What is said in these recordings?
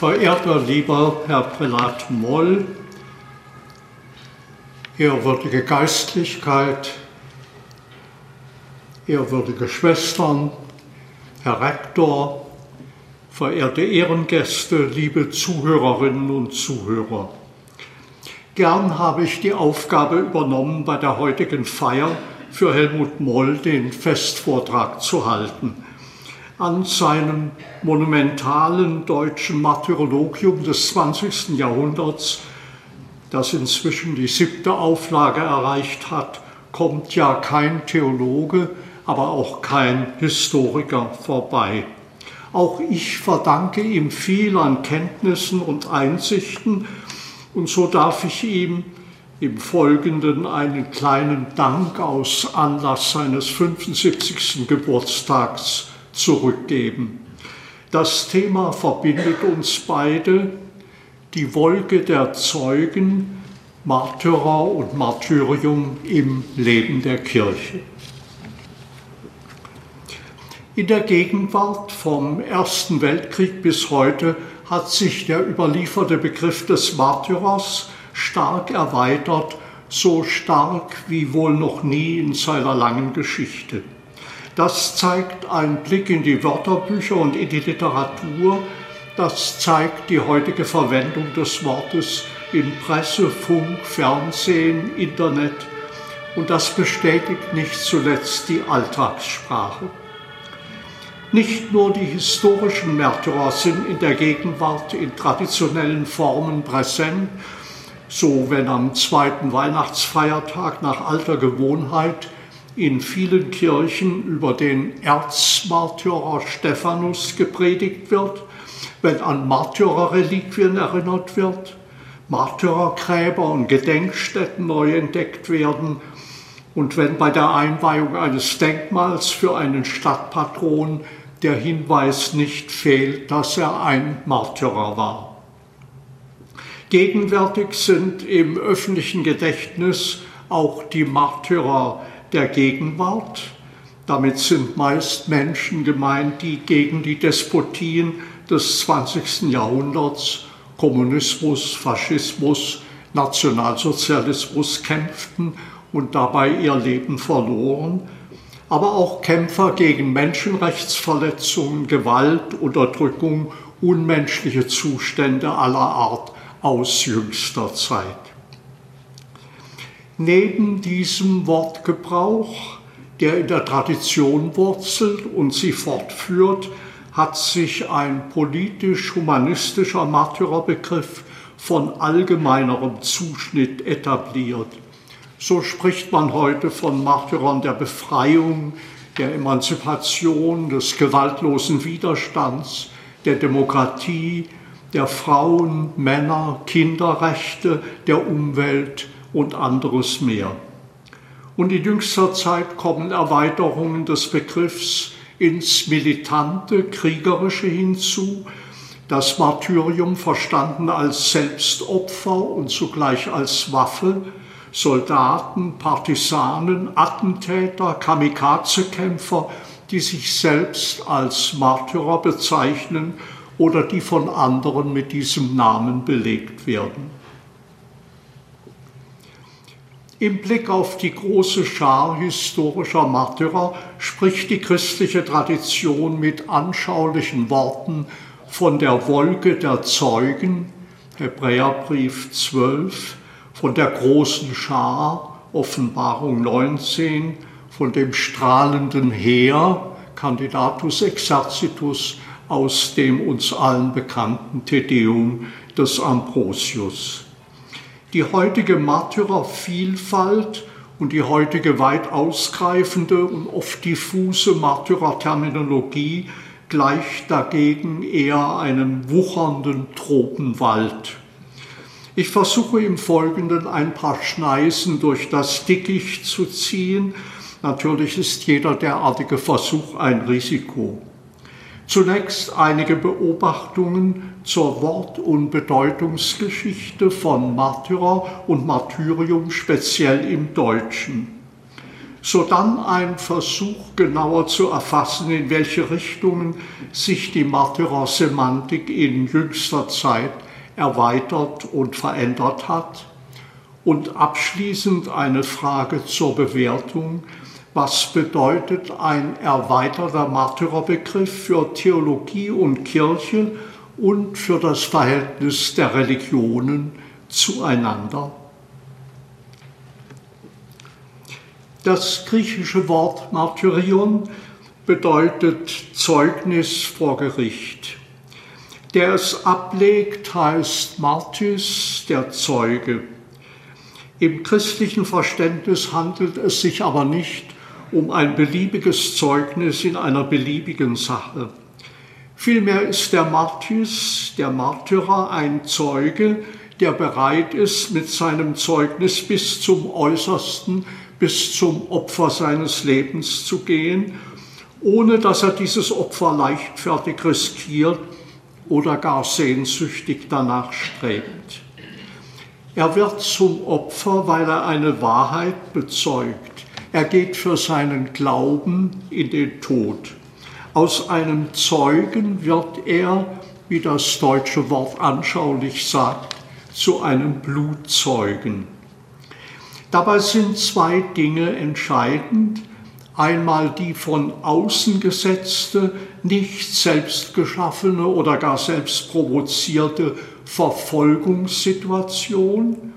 Verehrter lieber Herr Prälat Moll, ehrwürdige Geistlichkeit, ehrwürdige Schwestern, Herr Rektor, verehrte Ehrengäste, liebe Zuhörerinnen und Zuhörer. Gern habe ich die Aufgabe übernommen, bei der heutigen Feier für Helmut Moll den Festvortrag zu halten. An seinem monumentalen deutschen Martyrologium des 20. Jahrhunderts, das inzwischen die siebte Auflage erreicht hat, kommt ja kein Theologe, aber auch kein Historiker vorbei. Auch ich verdanke ihm viel an Kenntnissen und Einsichten und so darf ich ihm im Folgenden einen kleinen Dank aus Anlass seines 75. Geburtstags zurückgeben. Das Thema verbindet uns beide, die Wolke der Zeugen, Märtyrer und Martyrium im Leben der Kirche. In der Gegenwart vom Ersten Weltkrieg bis heute hat sich der überlieferte Begriff des Märtyrers stark erweitert, so stark wie wohl noch nie in seiner langen Geschichte. Das zeigt ein Blick in die Wörterbücher und in die Literatur. Das zeigt die heutige Verwendung des Wortes in Presse, Funk, Fernsehen, Internet. Und das bestätigt nicht zuletzt die Alltagssprache. Nicht nur die historischen Märtyrer sind in der Gegenwart in traditionellen Formen präsent, so wenn am zweiten Weihnachtsfeiertag nach alter Gewohnheit in vielen Kirchen über den Erzmartyrer Stephanus gepredigt wird, wenn an Märtyrerreliquien erinnert wird, Märtyrergräber und Gedenkstätten neu entdeckt werden und wenn bei der Einweihung eines Denkmals für einen Stadtpatron der Hinweis nicht fehlt, dass er ein Märtyrer war. Gegenwärtig sind im öffentlichen Gedächtnis auch die Märtyrer der Gegenwart. Damit sind meist Menschen gemeint, die gegen die Despotien des 20. Jahrhunderts, Kommunismus, Faschismus, Nationalsozialismus kämpften und dabei ihr Leben verloren, aber auch Kämpfer gegen Menschenrechtsverletzungen, Gewalt, Unterdrückung, unmenschliche Zustände aller Art aus jüngster Zeit. Neben diesem Wortgebrauch, der in der Tradition wurzelt und sie fortführt, hat sich ein politisch-humanistischer Märtyrerbegriff von allgemeinerem Zuschnitt etabliert. So spricht man heute von Märtyrern der Befreiung, der Emanzipation, des gewaltlosen Widerstands, der Demokratie, der Frauen, Männer, Kinderrechte, der Umwelt und anderes mehr. Und in jüngster Zeit kommen Erweiterungen des Begriffs ins militante, kriegerische hinzu, das Martyrium verstanden als Selbstopfer und zugleich als Waffe, Soldaten, Partisanen, Attentäter, Kamikazekämpfer, die sich selbst als Märtyrer bezeichnen oder die von anderen mit diesem Namen belegt werden. Im Blick auf die große Schar historischer Märtyrer spricht die christliche Tradition mit anschaulichen Worten von der Wolke der Zeugen, Hebräerbrief 12, von der großen Schar, Offenbarung 19, von dem strahlenden Heer, Candidatus Exercitus, aus dem uns allen bekannten Tedeum des Ambrosius. Die heutige Märtyrervielfalt und die heutige weit ausgreifende und oft diffuse Märtyrerterminologie gleicht dagegen eher einem wuchernden Tropenwald. Ich versuche im Folgenden ein paar Schneisen durch das Dickicht zu ziehen. Natürlich ist jeder derartige Versuch ein Risiko. Zunächst einige Beobachtungen zur Wort- und Bedeutungsgeschichte von Märtyrer und Martyrium speziell im Deutschen. sodann ein Versuch genauer zu erfassen, in welche Richtungen sich die Märtyrersemantik in jüngster Zeit erweitert und verändert hat. Und abschließend eine Frage zur Bewertung. Was bedeutet ein erweiterter Märtyrerbegriff für Theologie und Kirche und für das Verhältnis der Religionen zueinander? Das griechische Wort Martyrion bedeutet Zeugnis vor Gericht. Der es ablegt, heißt Martys, der Zeuge. Im christlichen Verständnis handelt es sich aber nicht um ein beliebiges Zeugnis in einer beliebigen Sache. Vielmehr ist der Martys, der Märtyrer, ein Zeuge, der bereit ist, mit seinem Zeugnis bis zum Äußersten bis zum Opfer seines Lebens zu gehen, ohne dass er dieses Opfer leichtfertig riskiert oder gar sehnsüchtig danach strebt. Er wird zum Opfer, weil er eine Wahrheit bezeugt. Er geht für seinen Glauben in den Tod. Aus einem Zeugen wird er, wie das deutsche Wort anschaulich sagt, zu einem Blutzeugen. Dabei sind zwei Dinge entscheidend. Einmal die von außen gesetzte, nicht selbst geschaffene oder gar selbst provozierte Verfolgungssituation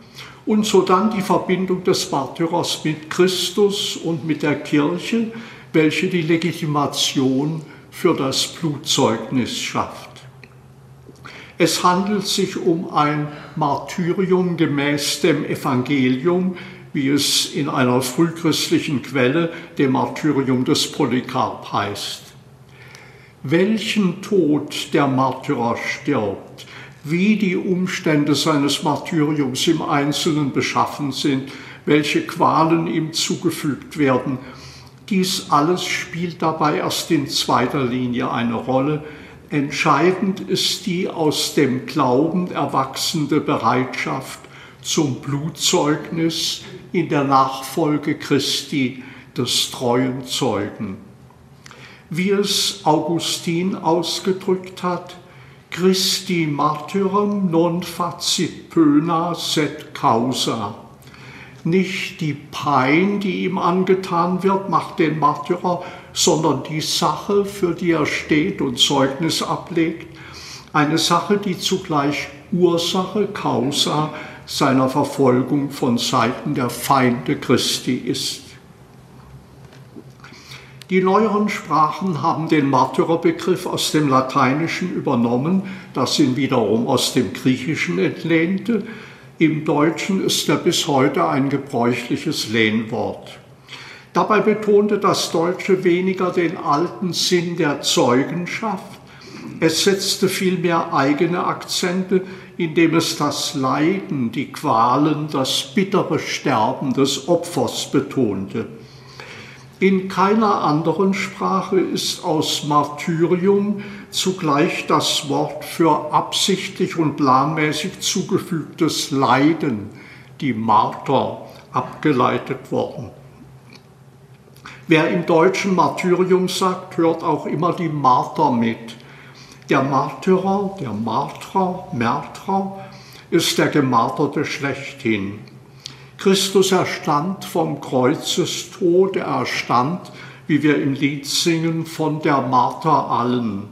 und sodann die Verbindung des Märtyrers mit Christus und mit der Kirche, welche die Legitimation für das Blutzeugnis schafft. Es handelt sich um ein Martyrium gemäß dem Evangelium, wie es in einer frühchristlichen Quelle, dem Martyrium des Polycarp heißt. Welchen Tod der Märtyrer stirbt, wie die Umstände seines Martyriums im Einzelnen beschaffen sind, welche Qualen ihm zugefügt werden, dies alles spielt dabei erst in zweiter Linie eine Rolle. Entscheidend ist die aus dem Glauben erwachsende Bereitschaft zum Blutzeugnis in der Nachfolge Christi des treuen Zeugen. Wie es Augustin ausgedrückt hat, Christi martyrem non facit pöna sed causa. Nicht die Pein, die ihm angetan wird, macht den Martyrer, sondern die Sache, für die er steht und Zeugnis ablegt. Eine Sache, die zugleich Ursache, Causa seiner Verfolgung von Seiten der Feinde Christi ist. Die neueren Sprachen haben den Märtyrerbegriff aus dem Lateinischen übernommen, das ihn wiederum aus dem Griechischen entlehnte. Im Deutschen ist er bis heute ein gebräuchliches Lehnwort. Dabei betonte das Deutsche weniger den alten Sinn der Zeugenschaft, es setzte vielmehr eigene Akzente, indem es das Leiden, die Qualen, das bittere Sterben des Opfers betonte. In keiner anderen Sprache ist aus Martyrium zugleich das Wort für absichtlich und planmäßig zugefügtes Leiden, die Marter, abgeleitet worden. Wer im Deutschen Martyrium sagt, hört auch immer die Marter mit. Der Martyrer, der Martrer, Märtrer ist der Gemarterte schlechthin. Christus erstand vom Kreuzestod, er erstand, wie wir im Lied singen, von der Marter allen.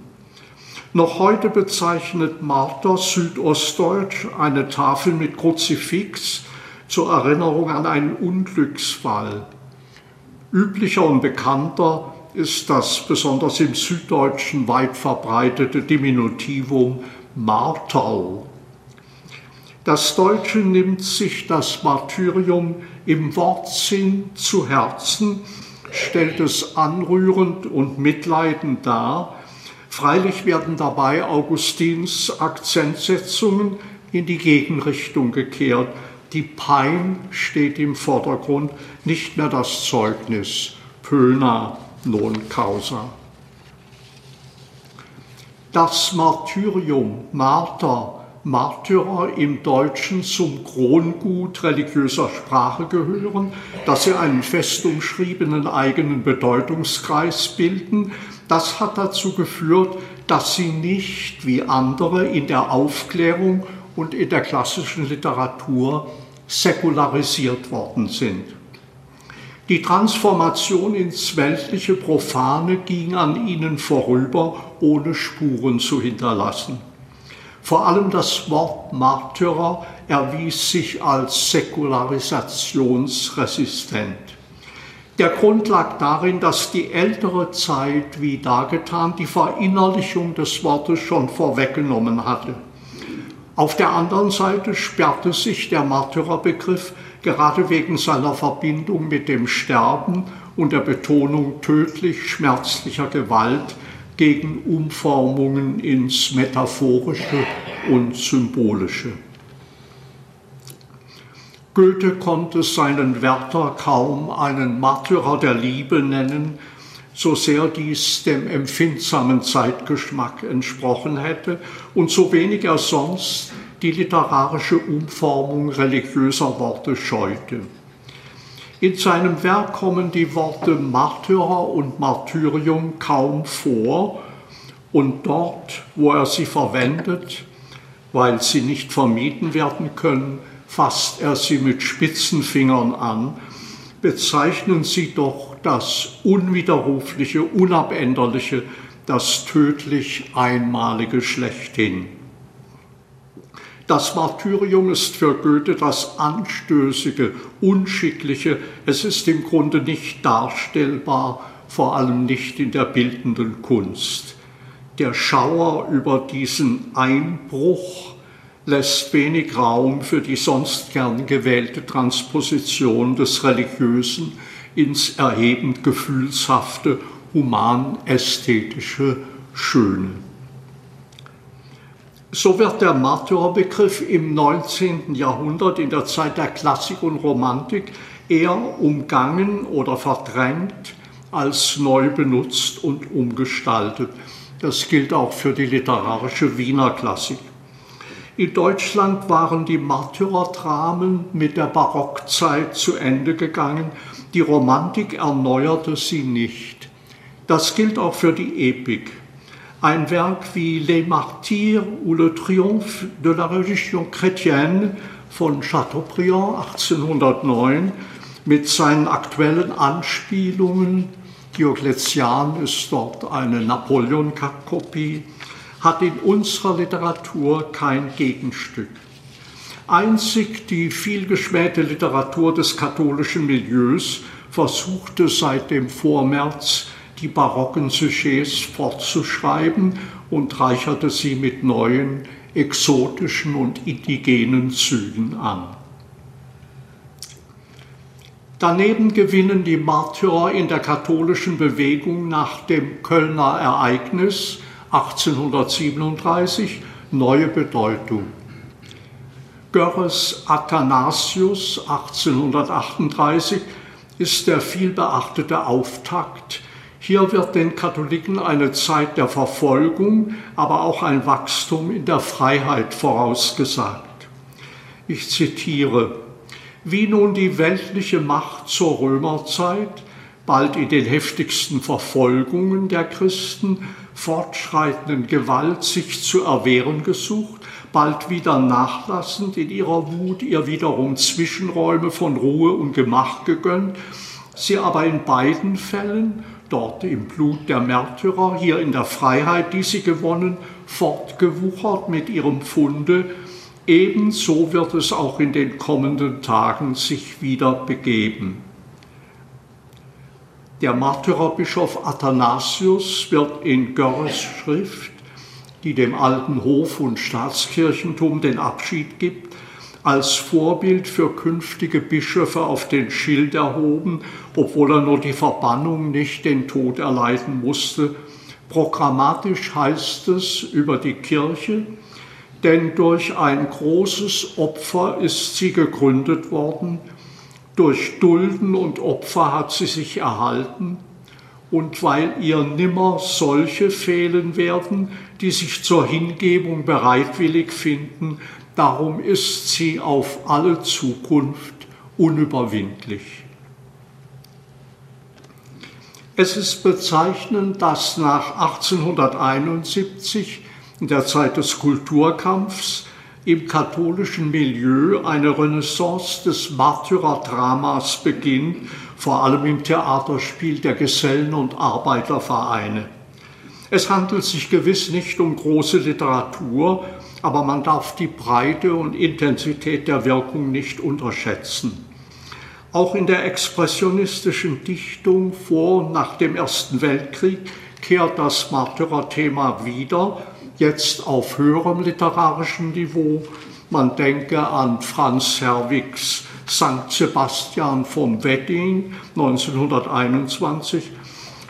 Noch heute bezeichnet Marter Südostdeutsch eine Tafel mit Kruzifix zur Erinnerung an einen Unglücksfall. Üblicher und bekannter ist das besonders im Süddeutschen weit verbreitete Diminutivum Marterl. Das Deutsche nimmt sich das Martyrium im Wortsinn zu Herzen, stellt es anrührend und mitleidend dar. Freilich werden dabei Augustins Akzentsetzungen in die Gegenrichtung gekehrt. Die Pein steht im Vordergrund, nicht mehr das Zeugnis. Pöna non causa. Das Martyrium, Marter, Märtyrer im Deutschen zum Krongut religiöser Sprache gehören, dass sie einen fest umschriebenen eigenen Bedeutungskreis bilden. Das hat dazu geführt, dass sie nicht wie andere in der Aufklärung und in der klassischen Literatur säkularisiert worden sind. Die Transformation ins weltliche Profane ging an ihnen vorüber, ohne Spuren zu hinterlassen. Vor allem das Wort Märtyrer erwies sich als säkularisationsresistent. Der Grund lag darin, dass die ältere Zeit, wie dargetan, die Verinnerlichung des Wortes schon vorweggenommen hatte. Auf der anderen Seite sperrte sich der Märtyrerbegriff gerade wegen seiner Verbindung mit dem Sterben und der Betonung tödlich schmerzlicher Gewalt gegen Umformungen ins Metaphorische und Symbolische. Goethe konnte seinen Werther kaum einen Märtyrer der Liebe nennen, so sehr dies dem empfindsamen Zeitgeschmack entsprochen hätte und so wenig er sonst die literarische Umformung religiöser Worte scheute. In seinem Werk kommen die Worte Märtyrer und Martyrium kaum vor und dort, wo er sie verwendet, weil sie nicht vermieden werden können, fasst er sie mit spitzen Fingern an, bezeichnen sie doch das Unwiderrufliche, Unabänderliche, das tödlich Einmalige schlechthin. Das Martyrium ist für Goethe das Anstößige, Unschickliche. Es ist im Grunde nicht darstellbar, vor allem nicht in der bildenden Kunst. Der Schauer über diesen Einbruch lässt wenig Raum für die sonst gern gewählte Transposition des Religiösen ins erhebend gefühlshafte, human-ästhetische Schöne. So wird der Märtyrerbegriff im 19. Jahrhundert in der Zeit der Klassik und Romantik eher umgangen oder verdrängt als neu benutzt und umgestaltet. Das gilt auch für die literarische Wiener Klassik. In Deutschland waren die Märtyrerdramen mit der Barockzeit zu Ende gegangen. Die Romantik erneuerte sie nicht. Das gilt auch für die Epik. Ein Werk wie Les Martyrs ou le Triomphe de la Religion chrétienne von Chateaubriand 1809 mit seinen aktuellen Anspielungen, Diokletian ist dort eine Napoleon-Kopie, hat in unserer Literatur kein Gegenstück. Einzig die vielgeschmähte Literatur des katholischen Milieus versuchte seit dem Vormärz die barocken Sujets fortzuschreiben und reicherte sie mit neuen, exotischen und indigenen Zügen an. Daneben gewinnen die Märtyrer in der katholischen Bewegung nach dem Kölner Ereignis 1837 neue Bedeutung. Görres Athanasius 1838 ist der vielbeachtete Auftakt hier wird den Katholiken eine Zeit der Verfolgung, aber auch ein Wachstum in der Freiheit vorausgesagt. Ich zitiere, wie nun die weltliche Macht zur Römerzeit, bald in den heftigsten Verfolgungen der Christen, fortschreitenden Gewalt sich zu erwehren gesucht, bald wieder nachlassend in ihrer Wut ihr wiederum Zwischenräume von Ruhe und Gemach gegönnt, sie aber in beiden Fällen dort im Blut der Märtyrer, hier in der Freiheit, die sie gewonnen, fortgewuchert mit ihrem Funde. Ebenso wird es auch in den kommenden Tagen sich wieder begeben. Der Märtyrerbischof Athanasius wird in Görres Schrift, die dem alten Hof- und Staatskirchentum den Abschied gibt, als Vorbild für künftige Bischöfe auf den Schild erhoben, obwohl er nur die Verbannung, nicht den Tod erleiden musste. Programmatisch heißt es über die Kirche, denn durch ein großes Opfer ist sie gegründet worden, durch Dulden und Opfer hat sie sich erhalten und weil ihr nimmer solche fehlen werden, die sich zur Hingebung bereitwillig finden, darum ist sie auf alle Zukunft unüberwindlich. Es ist bezeichnend, dass nach 1871, in der Zeit des Kulturkampfs, im katholischen Milieu eine Renaissance des Märtyrerdramas beginnt, vor allem im Theaterspiel der Gesellen- und Arbeitervereine. Es handelt sich gewiss nicht um große Literatur, aber man darf die Breite und Intensität der Wirkung nicht unterschätzen. Auch in der expressionistischen Dichtung vor und nach dem Ersten Weltkrieg kehrt das Märtyrerthema wieder jetzt auf höherem literarischem Niveau. Man denke an Franz Herwigs St. Sebastian vom Wedding 1921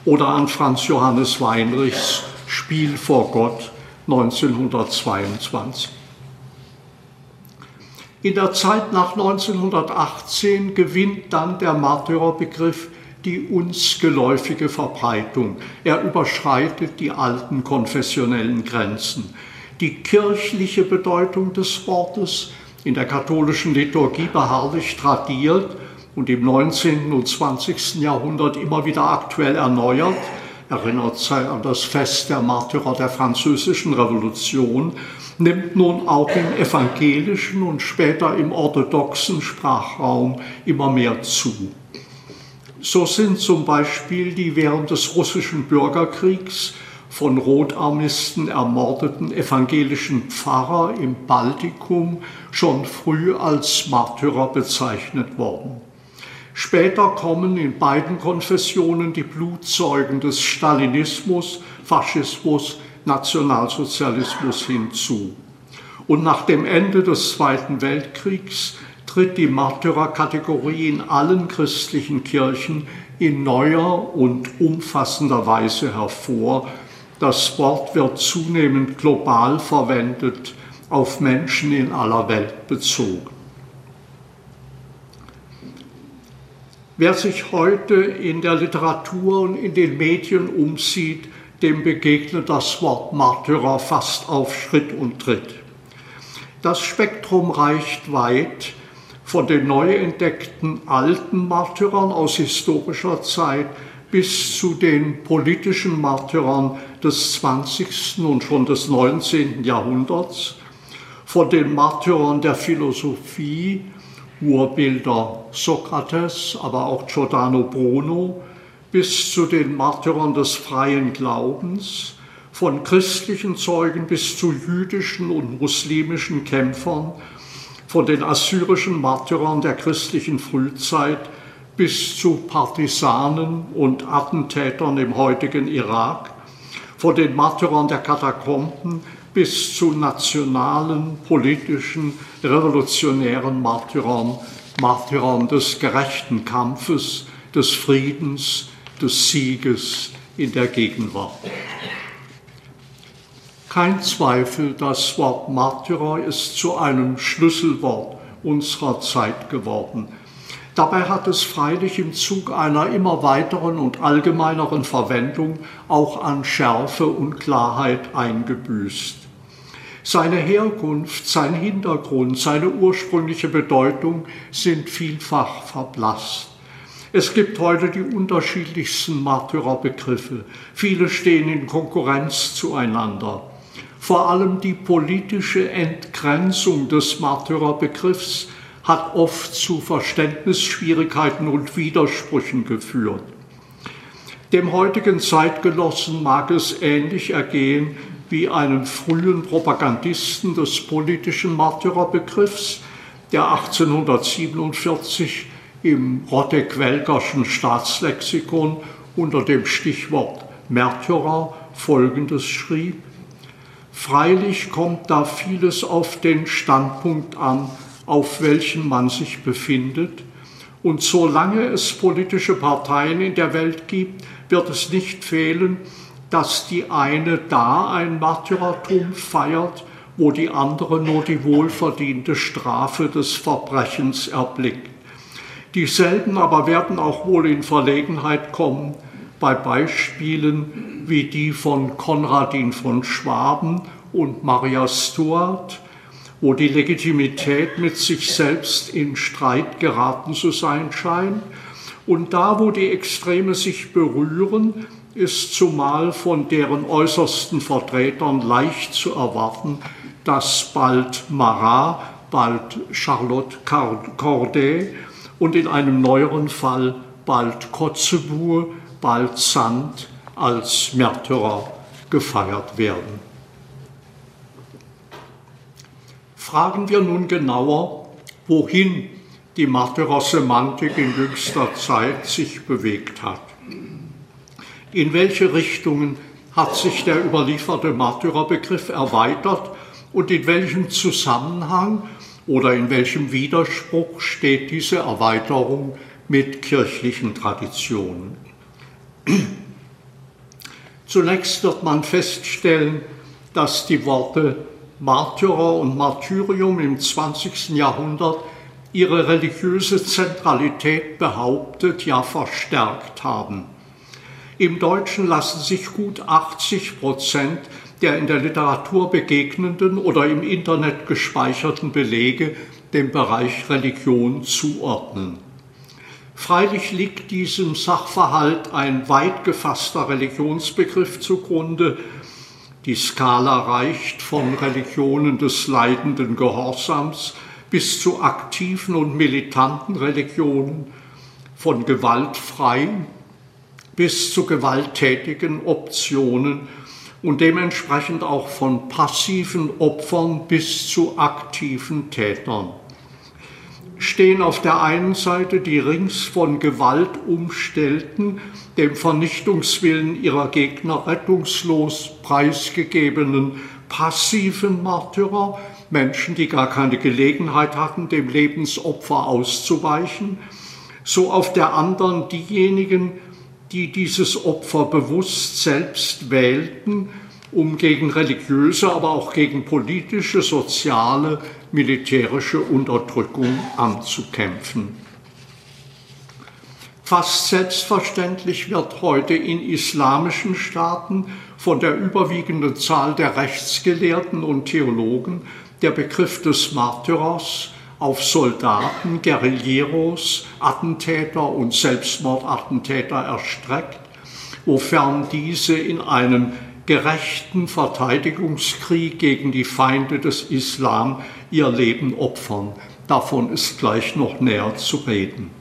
oder an Franz Johannes Weinrichs Spiel vor Gott 1922. In der Zeit nach 1918 gewinnt dann der Märtyrerbegriff die uns geläufige Verbreitung. Er überschreitet die alten konfessionellen Grenzen. Die kirchliche Bedeutung des Wortes, in der katholischen Liturgie beharrlich tradiert und im 19. und 20. Jahrhundert immer wieder aktuell erneuert, erinnert sei an das Fest der Märtyrer der Französischen Revolution, nimmt nun auch im evangelischen und später im orthodoxen Sprachraum immer mehr zu. So sind zum Beispiel die während des russischen Bürgerkriegs von Rotarmisten ermordeten evangelischen Pfarrer im Baltikum schon früh als Märtyrer bezeichnet worden. Später kommen in beiden Konfessionen die Blutzeugen des Stalinismus, Faschismus, Nationalsozialismus hinzu. Und nach dem Ende des Zweiten Weltkriegs tritt die Märtyrerkategorie in allen christlichen Kirchen in neuer und umfassender Weise hervor. Das Wort wird zunehmend global verwendet, auf Menschen in aller Welt bezogen. Wer sich heute in der Literatur und in den Medien umsieht, dem begegnet das Wort Märtyrer fast auf Schritt und Tritt. Das Spektrum reicht weit von den neu entdeckten alten Märtyrern aus historischer Zeit bis zu den politischen Märtyrern des 20. und schon des 19. Jahrhunderts, von den Märtyrern der Philosophie, Urbilder Sokrates, aber auch Giordano Bruno, bis zu den Märtyrern des freien Glaubens, von christlichen Zeugen bis zu jüdischen und muslimischen Kämpfern von den assyrischen Märtyrern der christlichen Frühzeit bis zu Partisanen und Attentätern im heutigen Irak, von den Märtyrern der Katakomben bis zu nationalen, politischen, revolutionären Märtyrern, Märtyrern des gerechten Kampfes, des Friedens, des Sieges in der Gegenwart. Kein Zweifel, das Wort Märtyrer ist zu einem Schlüsselwort unserer Zeit geworden. Dabei hat es freilich im Zug einer immer weiteren und allgemeineren Verwendung auch an Schärfe und Klarheit eingebüßt. Seine Herkunft, sein Hintergrund, seine ursprüngliche Bedeutung sind vielfach verblasst. Es gibt heute die unterschiedlichsten Märtyrerbegriffe. Viele stehen in Konkurrenz zueinander. Vor allem die politische Entgrenzung des Märtyrerbegriffs hat oft zu Verständnisschwierigkeiten und Widersprüchen geführt. Dem heutigen Zeitgenossen mag es ähnlich ergehen wie einen frühen Propagandisten des politischen Märtyrerbegriffs, der 1847 im Rotteck-Welgerschen Staatslexikon unter dem Stichwort Märtyrer Folgendes schrieb. Freilich kommt da vieles auf den Standpunkt an, auf welchem man sich befindet. Und solange es politische Parteien in der Welt gibt, wird es nicht fehlen, dass die eine da ein Martyrertum feiert, wo die andere nur die wohlverdiente Strafe des Verbrechens erblickt. Dieselben aber werden auch wohl in Verlegenheit kommen, bei Beispielen wie die von Konradin von Schwaben und Maria Stuart, wo die Legitimität mit sich selbst in Streit geraten zu sein scheint. Und da, wo die Extreme sich berühren, ist zumal von deren äußersten Vertretern leicht zu erwarten, dass bald Marat, bald Charlotte Corday und in einem neueren Fall bald Kotzebue, bald Sand als Märtyrer gefeiert werden. Fragen wir nun genauer, wohin die Märtyrersemantik in jüngster Zeit sich bewegt hat. In welche Richtungen hat sich der überlieferte Märtyrerbegriff erweitert und in welchem Zusammenhang oder in welchem Widerspruch steht diese Erweiterung mit kirchlichen Traditionen? Zunächst wird man feststellen, dass die Worte Märtyrer und Martyrium im 20. Jahrhundert ihre religiöse Zentralität behauptet, ja verstärkt haben. Im Deutschen lassen sich gut 80 Prozent der in der Literatur begegnenden oder im Internet gespeicherten Belege dem Bereich Religion zuordnen. Freilich liegt diesem Sachverhalt ein weit gefasster Religionsbegriff zugrunde, die Skala reicht von Religionen des leidenden Gehorsams bis zu aktiven und militanten Religionen, von gewaltfreien bis zu gewalttätigen Optionen und dementsprechend auch von passiven Opfern bis zu aktiven Tätern stehen auf der einen Seite die rings von Gewalt umstellten, dem Vernichtungswillen ihrer Gegner rettungslos preisgegebenen passiven Märtyrer, Menschen, die gar keine Gelegenheit hatten, dem Lebensopfer auszuweichen, so auf der anderen diejenigen, die dieses Opfer bewusst selbst wählten, um gegen religiöse, aber auch gegen politische, soziale, militärische Unterdrückung anzukämpfen. Fast selbstverständlich wird heute in islamischen Staaten von der überwiegenden Zahl der Rechtsgelehrten und Theologen der Begriff des Märtyrers auf Soldaten, Guerilleros, Attentäter und Selbstmordattentäter erstreckt, wofern diese in einem gerechten Verteidigungskrieg gegen die Feinde des Islam ihr Leben opfern. Davon ist gleich noch näher zu reden.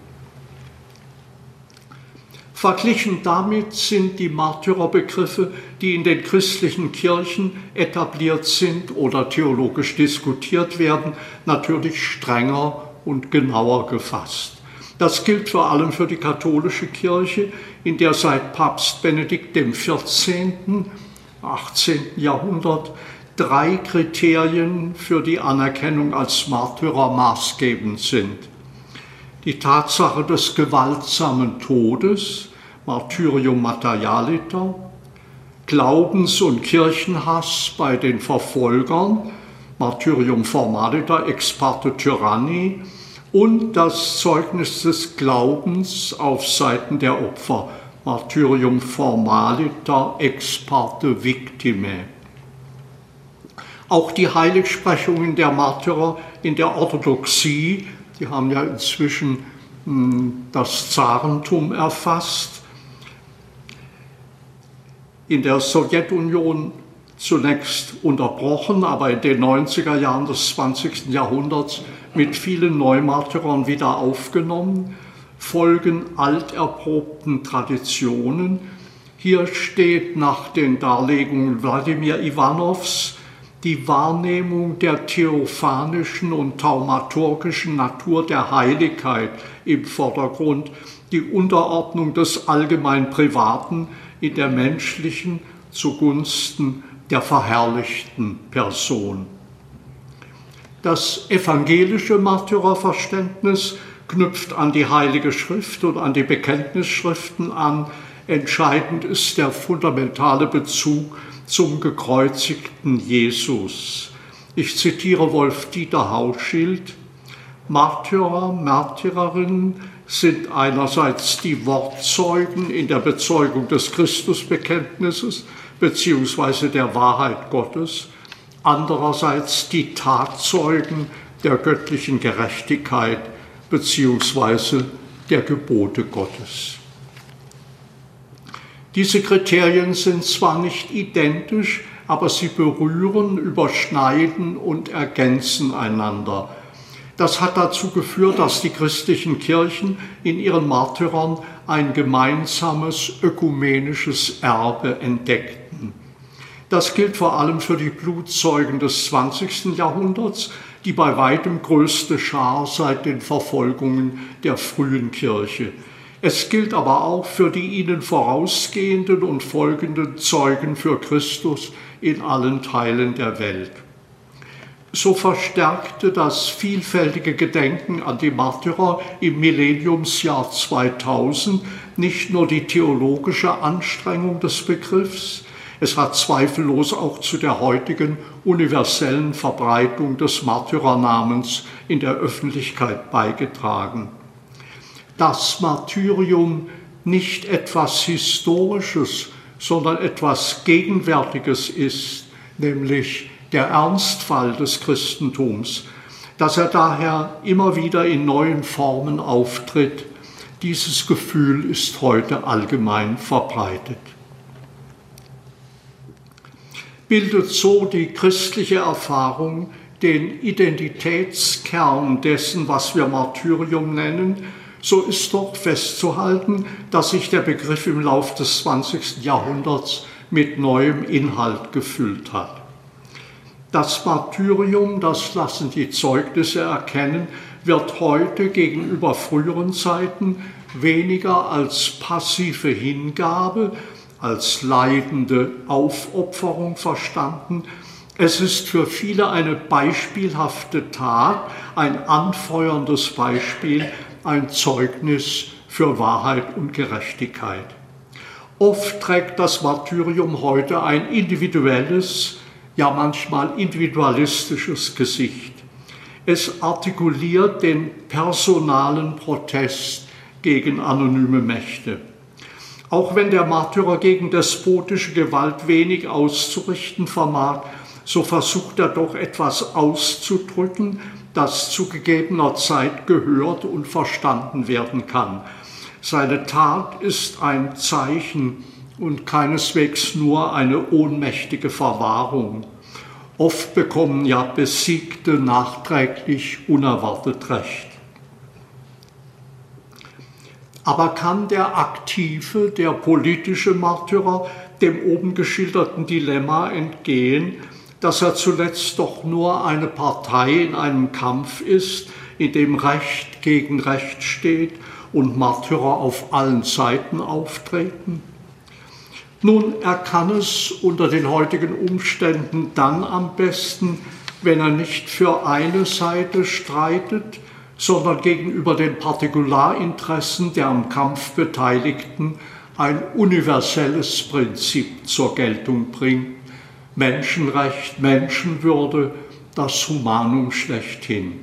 Verglichen damit sind die Märtyrerbegriffe, die in den christlichen Kirchen etabliert sind oder theologisch diskutiert werden, natürlich strenger und genauer gefasst. Das gilt vor allem für die katholische Kirche, in der seit Papst Benedikt XIV. 18. Jahrhundert drei Kriterien für die Anerkennung als Märtyrer maßgebend sind. Die Tatsache des gewaltsamen Todes, Martyrium materialiter, Glaubens- und Kirchenhass bei den Verfolgern, Martyrium formaliter, ex parte tyranni, und das Zeugnis des Glaubens auf Seiten der Opfer, Martyrium formaliter ex parte victime. Auch die Heiligsprechungen der Märtyrer in der Orthodoxie, die haben ja inzwischen hm, das Zarentum erfasst, in der Sowjetunion zunächst unterbrochen, aber in den 90er Jahren des 20. Jahrhunderts mit vielen Neumärtyrern wieder aufgenommen folgen alterprobten Traditionen. Hier steht nach den Darlegungen Wladimir Ivanows die Wahrnehmung der theophanischen und taumaturgischen Natur der Heiligkeit im Vordergrund, die Unterordnung des allgemein Privaten in der menschlichen zugunsten der verherrlichten Person. Das evangelische Märtyrerverständnis knüpft an die Heilige Schrift und an die Bekenntnisschriften an. Entscheidend ist der fundamentale Bezug zum gekreuzigten Jesus. Ich zitiere Wolf-Dieter Hauschild. Märtyrer, Märtyrerinnen sind einerseits die Wortzeugen in der Bezeugung des Christusbekenntnisses bzw. der Wahrheit Gottes, andererseits die Tatzeugen der göttlichen Gerechtigkeit bzw. der Gebote Gottes. Diese Kriterien sind zwar nicht identisch, aber sie berühren, überschneiden und ergänzen einander. Das hat dazu geführt, dass die christlichen Kirchen in ihren Märtyrern ein gemeinsames ökumenisches Erbe entdeckten. Das gilt vor allem für die Blutzeugen des 20. Jahrhunderts, die bei weitem größte Schar seit den Verfolgungen der frühen Kirche. Es gilt aber auch für die ihnen vorausgehenden und folgenden Zeugen für Christus in allen Teilen der Welt. So verstärkte das vielfältige Gedenken an die Märtyrer im Millenniumsjahr 2000 nicht nur die theologische Anstrengung des Begriffs, es hat zweifellos auch zu der heutigen universellen Verbreitung des Märtyrernamens in der Öffentlichkeit beigetragen das Martyrium nicht etwas Historisches, sondern etwas Gegenwärtiges ist, nämlich der Ernstfall des Christentums, dass er daher immer wieder in neuen Formen auftritt. Dieses Gefühl ist heute allgemein verbreitet. Bildet so die christliche Erfahrung den Identitätskern dessen, was wir Martyrium nennen, so ist doch festzuhalten, dass sich der Begriff im Lauf des 20. Jahrhunderts mit neuem Inhalt gefüllt hat. Das Martyrium, das lassen die Zeugnisse erkennen, wird heute gegenüber früheren Zeiten weniger als passive Hingabe, als leidende Aufopferung verstanden. Es ist für viele eine beispielhafte Tat, ein anfeuerndes Beispiel ein Zeugnis für Wahrheit und Gerechtigkeit. Oft trägt das Martyrium heute ein individuelles, ja manchmal individualistisches Gesicht. Es artikuliert den personalen Protest gegen anonyme Mächte. Auch wenn der Märtyrer gegen despotische Gewalt wenig auszurichten vermag, so versucht er doch etwas auszudrücken, das zu gegebener Zeit gehört und verstanden werden kann. Seine Tat ist ein Zeichen und keineswegs nur eine ohnmächtige Verwahrung. Oft bekommen ja Besiegte nachträglich unerwartet Recht. Aber kann der aktive, der politische Märtyrer dem oben geschilderten Dilemma entgehen, dass er zuletzt doch nur eine Partei in einem Kampf ist, in dem Recht gegen Recht steht und Märtyrer auf allen Seiten auftreten? Nun, er kann es unter den heutigen Umständen dann am besten, wenn er nicht für eine Seite streitet, sondern gegenüber den Partikularinteressen der am Kampf Beteiligten ein universelles Prinzip zur Geltung bringt Menschenrecht, Menschenwürde, das Humanum schlechthin.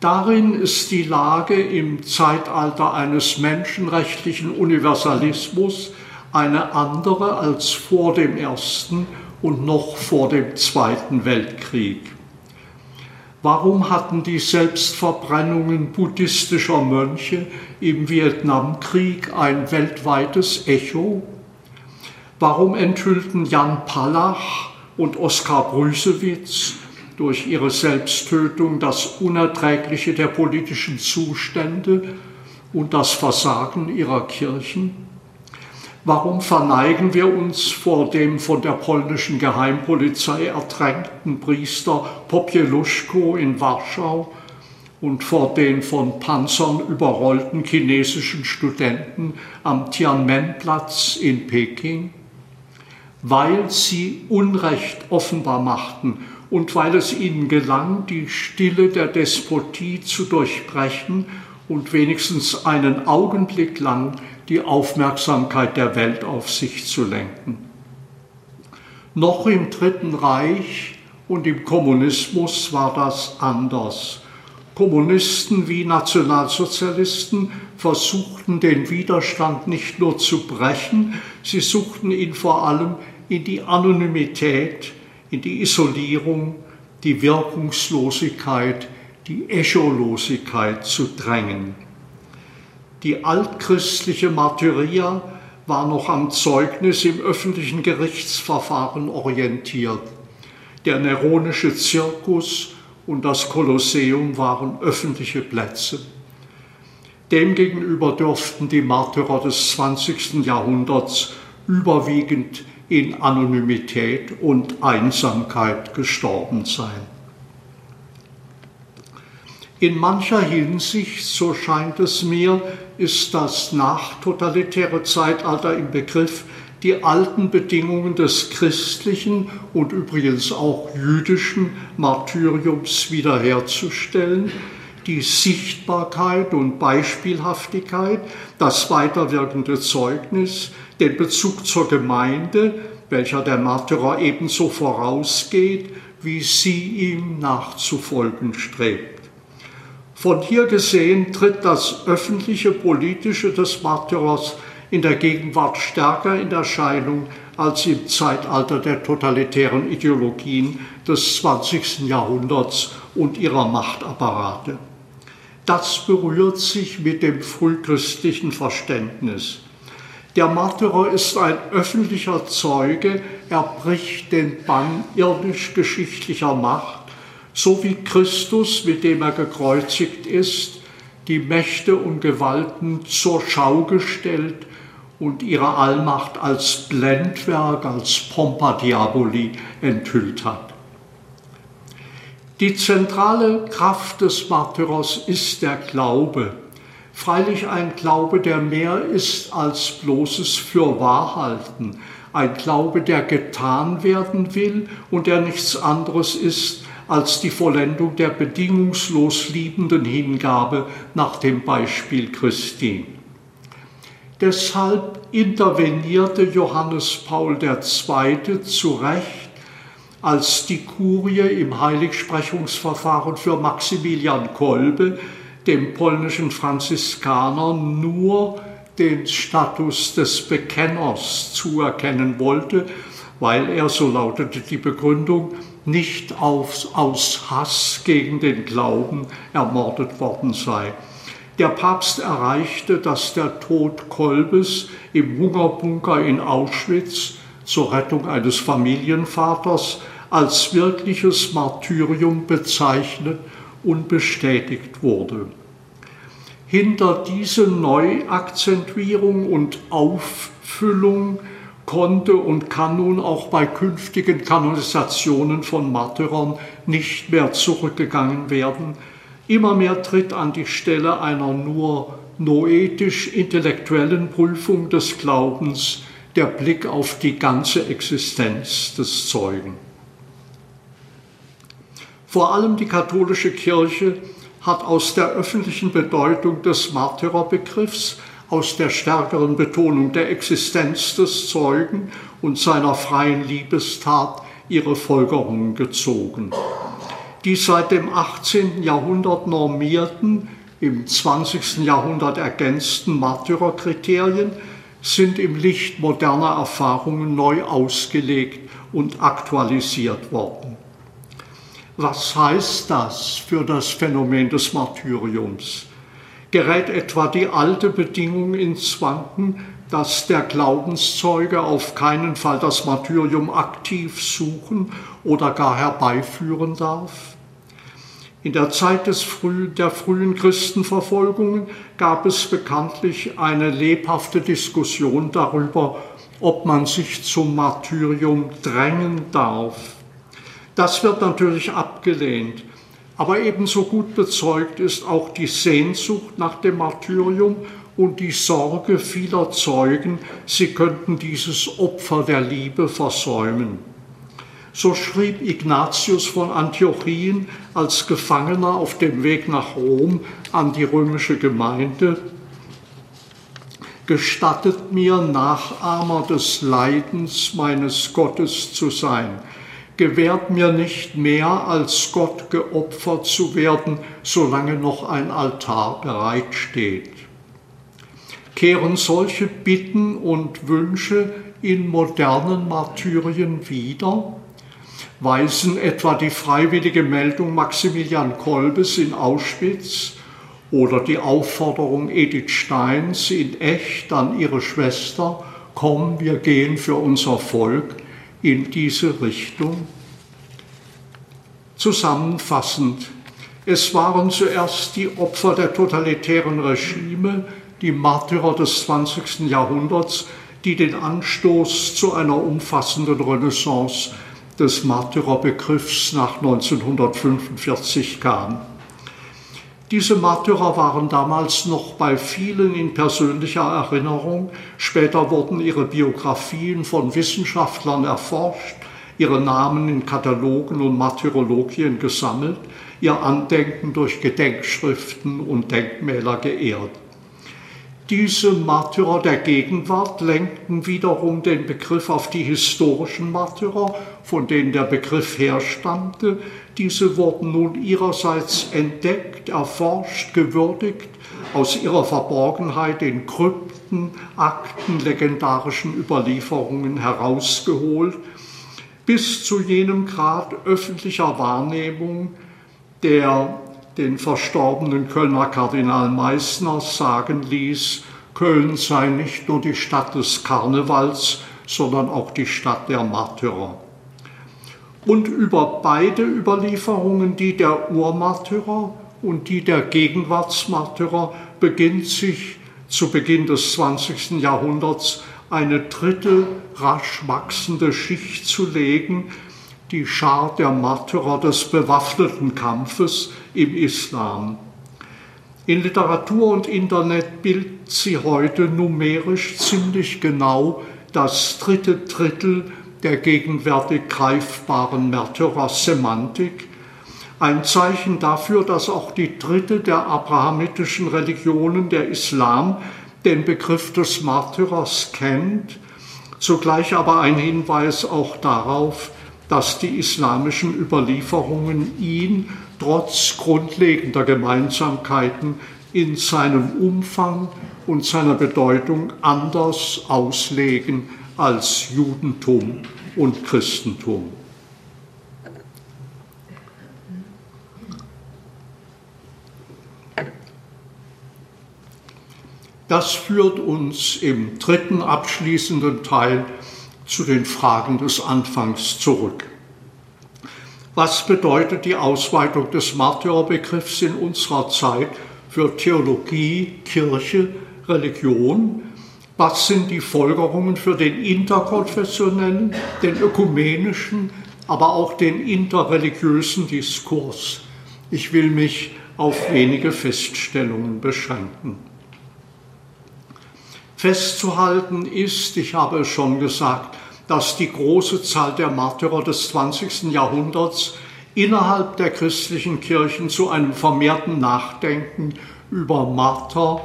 Darin ist die Lage im Zeitalter eines menschenrechtlichen Universalismus eine andere als vor dem Ersten und noch vor dem Zweiten Weltkrieg. Warum hatten die Selbstverbrennungen buddhistischer Mönche im Vietnamkrieg ein weltweites Echo? Warum enthüllten Jan Palach und Oskar Brüsewitz durch ihre Selbsttötung das Unerträgliche der politischen Zustände und das Versagen ihrer Kirchen? Warum verneigen wir uns vor dem von der polnischen Geheimpolizei ertränkten Priester Popieluszko in Warschau und vor den von Panzern überrollten chinesischen Studenten am Tiananmenplatz in Peking? Weil sie Unrecht offenbar machten und weil es ihnen gelang, die Stille der Despotie zu durchbrechen und wenigstens einen Augenblick lang die Aufmerksamkeit der Welt auf sich zu lenken. Noch im Dritten Reich und im Kommunismus war das anders. Kommunisten wie Nationalsozialisten versuchten den Widerstand nicht nur zu brechen, sie suchten ihn vor allem in die Anonymität, in die Isolierung, die Wirkungslosigkeit, die Echolosigkeit zu drängen. Die altchristliche Martyria war noch am Zeugnis im öffentlichen Gerichtsverfahren orientiert. Der neronische Zirkus und das Kolosseum waren öffentliche Plätze. Demgegenüber dürften die Märtyrer des 20. Jahrhunderts überwiegend in Anonymität und Einsamkeit gestorben sein. In mancher Hinsicht, so scheint es mir, ist das nachtotalitäre Zeitalter im Begriff, die alten Bedingungen des christlichen und übrigens auch jüdischen Martyriums wiederherzustellen, die Sichtbarkeit und Beispielhaftigkeit, das weiterwirkende Zeugnis, den Bezug zur Gemeinde, welcher der Martyrer ebenso vorausgeht, wie sie ihm nachzufolgen strebt. Von hier gesehen tritt das öffentliche Politische des Martyrers in der Gegenwart stärker in Erscheinung als im Zeitalter der totalitären Ideologien des 20. Jahrhunderts und ihrer Machtapparate. Das berührt sich mit dem frühchristlichen Verständnis. Der Martyrer ist ein öffentlicher Zeuge, er bricht den Bann irdisch-geschichtlicher Macht, so wie Christus, mit dem er gekreuzigt ist, die Mächte und Gewalten zur Schau gestellt und ihre Allmacht als Blendwerk, als Pompa Diaboli enthüllt hat. Die zentrale Kraft des Martyrers ist der Glaube. Freilich ein Glaube, der mehr ist als bloßes Fürwahrhalten. Ein Glaube, der getan werden will und der nichts anderes ist als die Vollendung der bedingungslos liebenden Hingabe nach dem Beispiel Christi. Deshalb intervenierte Johannes Paul II. zu Recht, als die Kurie im Heiligsprechungsverfahren für Maximilian Kolbe, dem polnischen Franziskaner, nur den Status des Bekenners zuerkennen wollte, weil er, so lautete die Begründung, nicht aus, aus Hass gegen den Glauben ermordet worden sei. Der Papst erreichte, dass der Tod Kolbes im Hungerbunker in Auschwitz zur Rettung eines Familienvaters als wirkliches Martyrium bezeichnet und bestätigt wurde. Hinter diese Neuakzentuierung und Auffüllung konnte und kann nun auch bei künftigen Kanonisationen von Martyrern nicht mehr zurückgegangen werden, Immer mehr tritt an die Stelle einer nur noetisch-intellektuellen Prüfung des Glaubens der Blick auf die ganze Existenz des Zeugen. Vor allem die katholische Kirche hat aus der öffentlichen Bedeutung des Märtyrerbegriffs, aus der stärkeren Betonung der Existenz des Zeugen und seiner freien Liebestat ihre Folgerungen gezogen die seit dem 18. Jahrhundert normierten, im 20. Jahrhundert ergänzten Märtyrerkriterien sind im Licht moderner Erfahrungen neu ausgelegt und aktualisiert worden. Was heißt das für das Phänomen des Martyriums? Gerät etwa die alte Bedingung ins Wanken, dass der Glaubenszeuge auf keinen Fall das Martyrium aktiv suchen oder gar herbeiführen darf? In der Zeit früh, der frühen Christenverfolgungen gab es bekanntlich eine lebhafte Diskussion darüber, ob man sich zum Martyrium drängen darf. Das wird natürlich abgelehnt, aber ebenso gut bezeugt ist auch die Sehnsucht nach dem Martyrium und die Sorge vieler Zeugen, sie könnten dieses Opfer der Liebe versäumen. So schrieb Ignatius von Antiochien als Gefangener auf dem Weg nach Rom an die römische Gemeinde, gestattet mir, Nachahmer des Leidens meines Gottes zu sein, gewährt mir nicht mehr, als Gott geopfert zu werden, solange noch ein Altar bereitsteht. Kehren solche Bitten und Wünsche in modernen Martyrien wieder? Weisen etwa die freiwillige Meldung Maximilian Kolbes in Auschwitz oder die Aufforderung Edith Steins in echt an ihre Schwester, komm, wir gehen für unser Volk in diese Richtung? Zusammenfassend, es waren zuerst die Opfer der totalitären Regime, die Märtyrer des 20. Jahrhunderts, die den Anstoß zu einer umfassenden Renaissance des Märtyrerbegriffs nach 1945 gaben. Diese Märtyrer waren damals noch bei vielen in persönlicher Erinnerung. Später wurden ihre Biografien von Wissenschaftlern erforscht, ihre Namen in Katalogen und Martyrologien gesammelt, ihr Andenken durch Gedenkschriften und Denkmäler geehrt. Diese Märtyrer der Gegenwart lenkten wiederum den Begriff auf die historischen Märtyrer, von denen der Begriff herstammte. Diese wurden nun ihrerseits entdeckt, erforscht, gewürdigt, aus ihrer Verborgenheit in Krypten, Akten, legendarischen Überlieferungen herausgeholt, bis zu jenem Grad öffentlicher Wahrnehmung, der den verstorbenen Kölner Kardinal Meissner sagen ließ, Köln sei nicht nur die Stadt des Karnevals, sondern auch die Stadt der Märtyrer. Und über beide Überlieferungen, die der Urmärtyrer und die der Gegenwartsmärtyrer, beginnt sich zu Beginn des 20. Jahrhunderts eine dritte rasch wachsende Schicht zu legen, die Schar der Märtyrer des bewaffneten Kampfes im Islam. In Literatur und Internet bildet sie heute numerisch ziemlich genau das dritte Drittel der gegenwärtig greifbaren Märtyrer-Semantik, ein Zeichen dafür, dass auch die dritte der abrahamitischen Religionen, der Islam, den Begriff des Märtyrers kennt, zugleich aber ein Hinweis auch darauf, dass die islamischen Überlieferungen ihn trotz grundlegender Gemeinsamkeiten in seinem Umfang und seiner Bedeutung anders auslegen als Judentum und Christentum. Das führt uns im dritten abschließenden Teil zu den Fragen des Anfangs zurück. Was bedeutet die Ausweitung des Märtyrerbegriffs in unserer Zeit für Theologie, Kirche, Religion? Was sind die Folgerungen für den interkonfessionellen, den ökumenischen, aber auch den interreligiösen Diskurs? Ich will mich auf wenige Feststellungen beschränken. Festzuhalten ist, ich habe es schon gesagt, dass die große Zahl der Märtyrer des 20. Jahrhunderts innerhalb der christlichen Kirchen zu einem vermehrten Nachdenken über Marter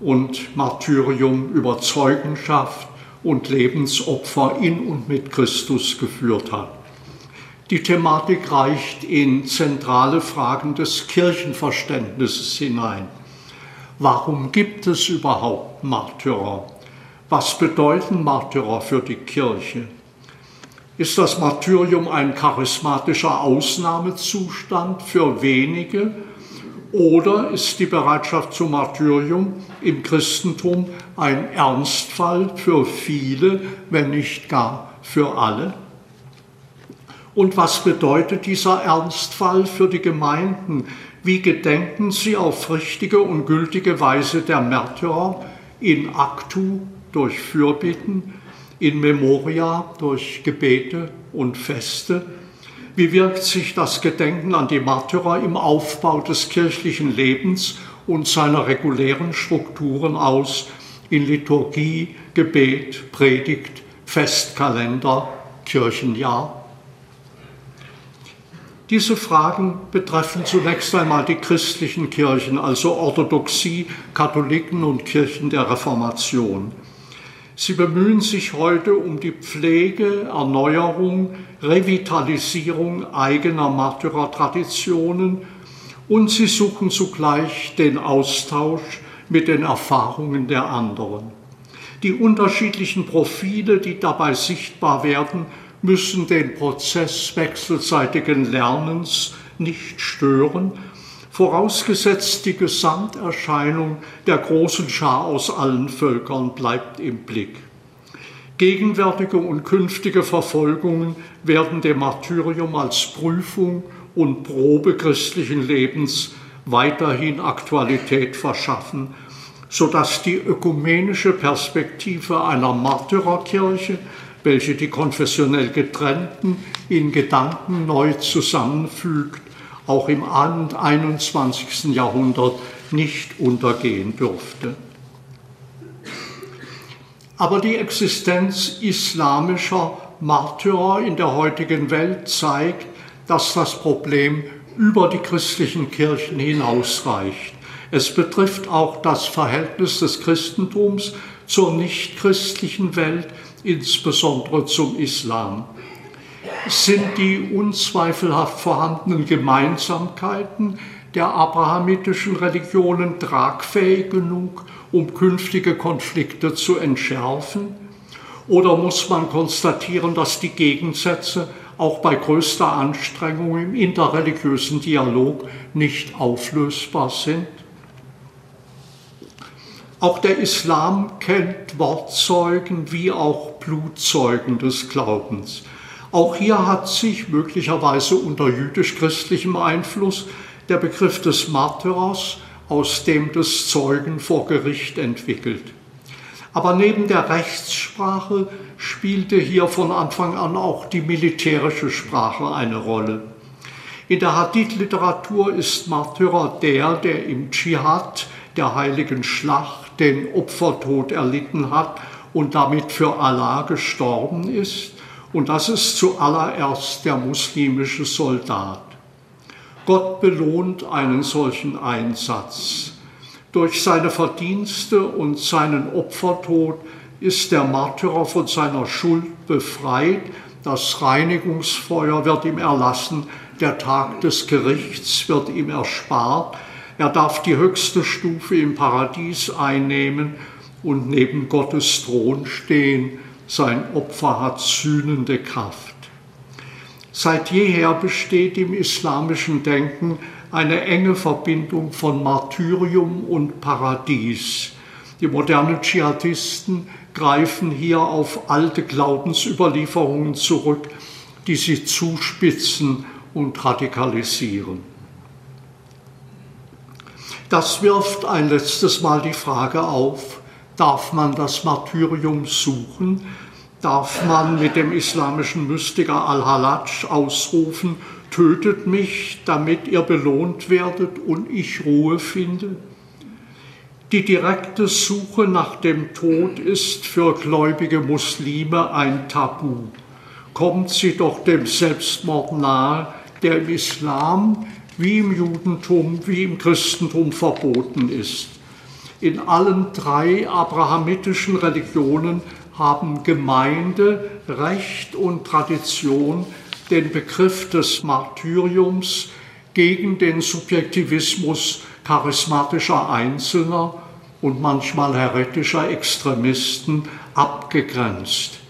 und Martyrium, über Zeugenschaft und Lebensopfer in und mit Christus geführt hat. Die Thematik reicht in zentrale Fragen des Kirchenverständnisses hinein. Warum gibt es überhaupt Märtyrer? Was bedeuten Märtyrer für die Kirche? Ist das Martyrium ein charismatischer Ausnahmezustand für wenige oder ist die Bereitschaft zum Martyrium im Christentum ein Ernstfall für viele, wenn nicht gar für alle? Und was bedeutet dieser Ernstfall für die Gemeinden, wie gedenken sie auf richtige und gültige Weise der Märtyrer in Actu durch Fürbitten, in Memoria durch Gebete und Feste? Wie wirkt sich das Gedenken an die Märtyrer im Aufbau des kirchlichen Lebens und seiner regulären Strukturen aus in Liturgie, Gebet, Predigt, Festkalender, Kirchenjahr? Diese Fragen betreffen zunächst einmal die christlichen Kirchen, also Orthodoxie, Katholiken und Kirchen der Reformation. Sie bemühen sich heute um die Pflege, Erneuerung, Revitalisierung eigener Märtyrertraditionen und sie suchen zugleich den Austausch mit den Erfahrungen der anderen. Die unterschiedlichen Profile, die dabei sichtbar werden, müssen den Prozess wechselseitigen Lernens nicht stören, vorausgesetzt die Gesamterscheinung der großen Schar aus allen Völkern bleibt im Blick. Gegenwärtige und künftige Verfolgungen werden dem Martyrium als Prüfung und Probe christlichen Lebens weiterhin Aktualität verschaffen, sodass die ökumenische Perspektive einer Märtyrerkirche welche die konfessionell getrennten in Gedanken neu zusammenfügt, auch im 21. Jahrhundert nicht untergehen dürfte. Aber die Existenz islamischer Märtyrer in der heutigen Welt zeigt, dass das Problem über die christlichen Kirchen hinausreicht. Es betrifft auch das Verhältnis des Christentums zur nichtchristlichen Welt, insbesondere zum Islam. Sind die unzweifelhaft vorhandenen Gemeinsamkeiten der abrahamitischen Religionen tragfähig genug, um künftige Konflikte zu entschärfen? Oder muss man konstatieren, dass die Gegensätze auch bei größter Anstrengung im interreligiösen Dialog nicht auflösbar sind? Auch der Islam kennt Wortzeugen wie auch Blutzeugen des Glaubens. Auch hier hat sich möglicherweise unter jüdisch-christlichem Einfluss der Begriff des Martyrers aus dem des Zeugen vor Gericht entwickelt. Aber neben der Rechtssprache spielte hier von Anfang an auch die militärische Sprache eine Rolle. In der Hadith-Literatur ist Martyrer der, der im Dschihad der heiligen Schlacht den Opfertod erlitten hat und damit für Allah gestorben ist. Und das ist zuallererst der muslimische Soldat. Gott belohnt einen solchen Einsatz. Durch seine Verdienste und seinen Opfertod ist der Märtyrer von seiner Schuld befreit. Das Reinigungsfeuer wird ihm erlassen, der Tag des Gerichts wird ihm erspart. Er darf die höchste Stufe im Paradies einnehmen und neben Gottes Thron stehen. Sein Opfer hat sühnende Kraft. Seit jeher besteht im islamischen Denken eine enge Verbindung von Martyrium und Paradies. Die modernen Dschihadisten greifen hier auf alte Glaubensüberlieferungen zurück, die sie zuspitzen und radikalisieren. Das wirft ein letztes Mal die Frage auf, darf man das Martyrium suchen? Darf man mit dem islamischen Mystiker Al-Halaj ausrufen, tötet mich, damit ihr belohnt werdet und ich Ruhe finde? Die direkte Suche nach dem Tod ist für gläubige Muslime ein Tabu. Kommt sie doch dem Selbstmord nahe, der im Islam wie im Judentum, wie im Christentum verboten ist. In allen drei abrahamitischen Religionen haben Gemeinde, Recht und Tradition den Begriff des Martyriums gegen den Subjektivismus charismatischer Einzelner und manchmal heretischer Extremisten abgegrenzt.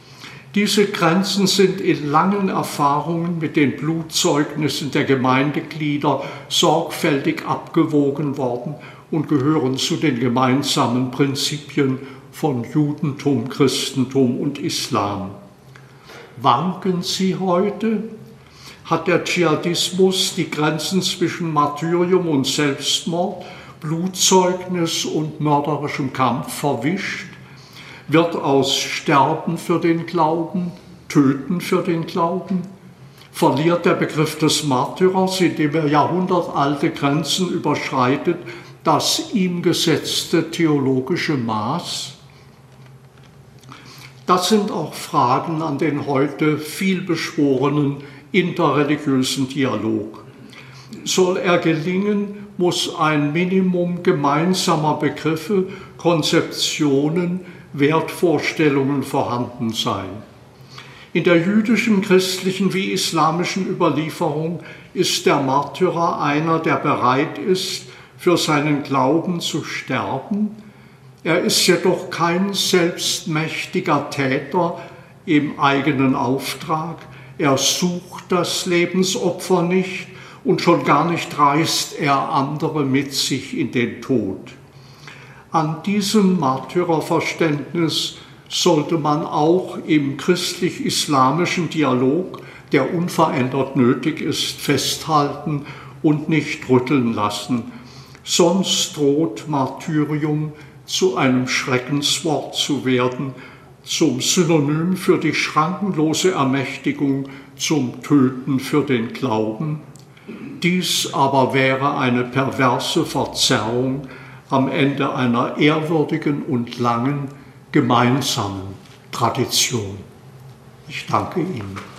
Diese Grenzen sind in langen Erfahrungen mit den Blutzeugnissen der Gemeindeglieder sorgfältig abgewogen worden und gehören zu den gemeinsamen Prinzipien von Judentum, Christentum und Islam. Wanken sie heute? Hat der Dschihadismus die Grenzen zwischen Martyrium und Selbstmord, Blutzeugnis und mörderischem Kampf verwischt? wird aus Sterben für den Glauben, Töten für den Glauben, verliert der Begriff des Märtyrers, indem er jahrhundertalte Grenzen überschreitet, das ihm gesetzte theologische Maß? Das sind auch Fragen an den heute vielbeschworenen interreligiösen Dialog. Soll er gelingen, muss ein Minimum gemeinsamer Begriffe, Konzeptionen, Wertvorstellungen vorhanden sein. In der jüdischen, christlichen wie islamischen Überlieferung ist der Märtyrer einer, der bereit ist, für seinen Glauben zu sterben. Er ist jedoch kein selbstmächtiger Täter im eigenen Auftrag. Er sucht das Lebensopfer nicht und schon gar nicht reißt er andere mit sich in den Tod. An diesem Märtyrerverständnis sollte man auch im christlich-islamischen Dialog, der unverändert nötig ist, festhalten und nicht rütteln lassen. Sonst droht Martyrium zu einem Schreckenswort zu werden, zum Synonym für die schrankenlose Ermächtigung zum Töten für den Glauben. Dies aber wäre eine perverse Verzerrung am Ende einer ehrwürdigen und langen gemeinsamen Tradition. Ich danke Ihnen.